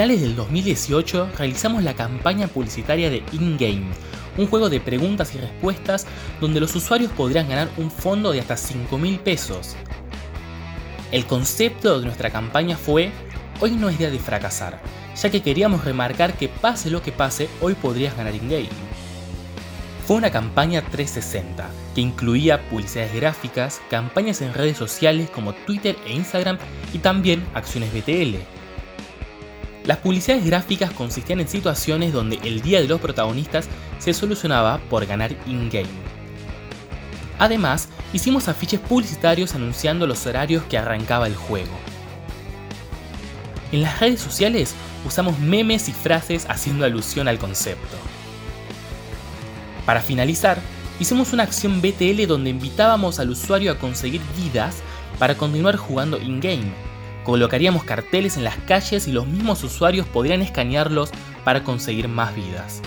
finales del 2018 realizamos la campaña publicitaria de InGame, un juego de preguntas y respuestas donde los usuarios podrían ganar un fondo de hasta 5 mil pesos. El concepto de nuestra campaña fue, hoy no es día de fracasar, ya que queríamos remarcar que pase lo que pase, hoy podrías ganar in-game. Fue una campaña 360, que incluía publicidades gráficas, campañas en redes sociales como Twitter e Instagram y también acciones BTL. Las publicidades gráficas consistían en situaciones donde el día de los protagonistas se solucionaba por ganar in-game. Además, hicimos afiches publicitarios anunciando los horarios que arrancaba el juego. En las redes sociales usamos memes y frases haciendo alusión al concepto. Para finalizar, hicimos una acción BTL donde invitábamos al usuario a conseguir vidas para continuar jugando in-game. Colocaríamos carteles en las calles y los mismos usuarios podrían escanearlos para conseguir más vidas.